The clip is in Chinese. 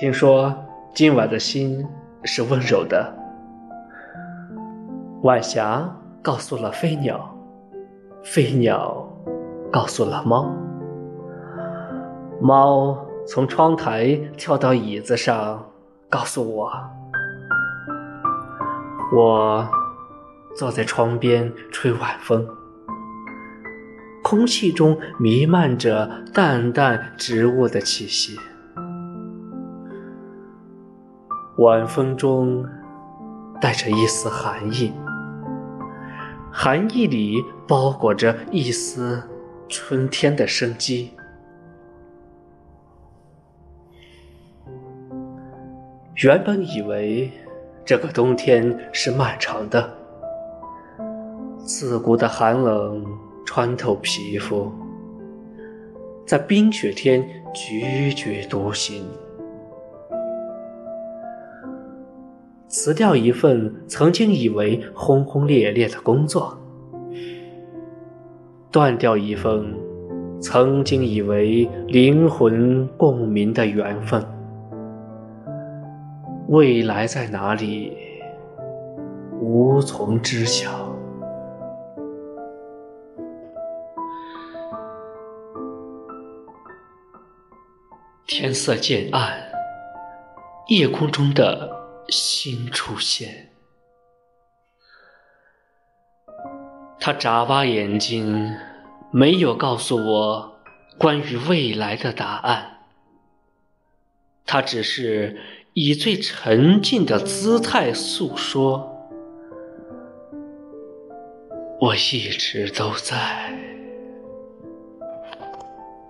听说今晚的心是温柔的。晚霞告诉了飞鸟，飞鸟告诉了猫，猫从窗台跳到椅子上，告诉我。我坐在窗边吹晚风，空气中弥漫着淡淡植物的气息。晚风中带着一丝寒意。寒意里包裹着一丝春天的生机。原本以为这个冬天是漫长的，刺骨的寒冷穿透皮肤，在冰雪天踽踽独行。辞掉一份曾经以为轰轰烈烈的工作，断掉一份曾经以为灵魂共鸣的缘分。未来在哪里，无从知晓。天色渐暗，夜空中的。新出现，他眨巴眼睛，没有告诉我关于未来的答案。他只是以最沉静的姿态诉说：“我一直都在。”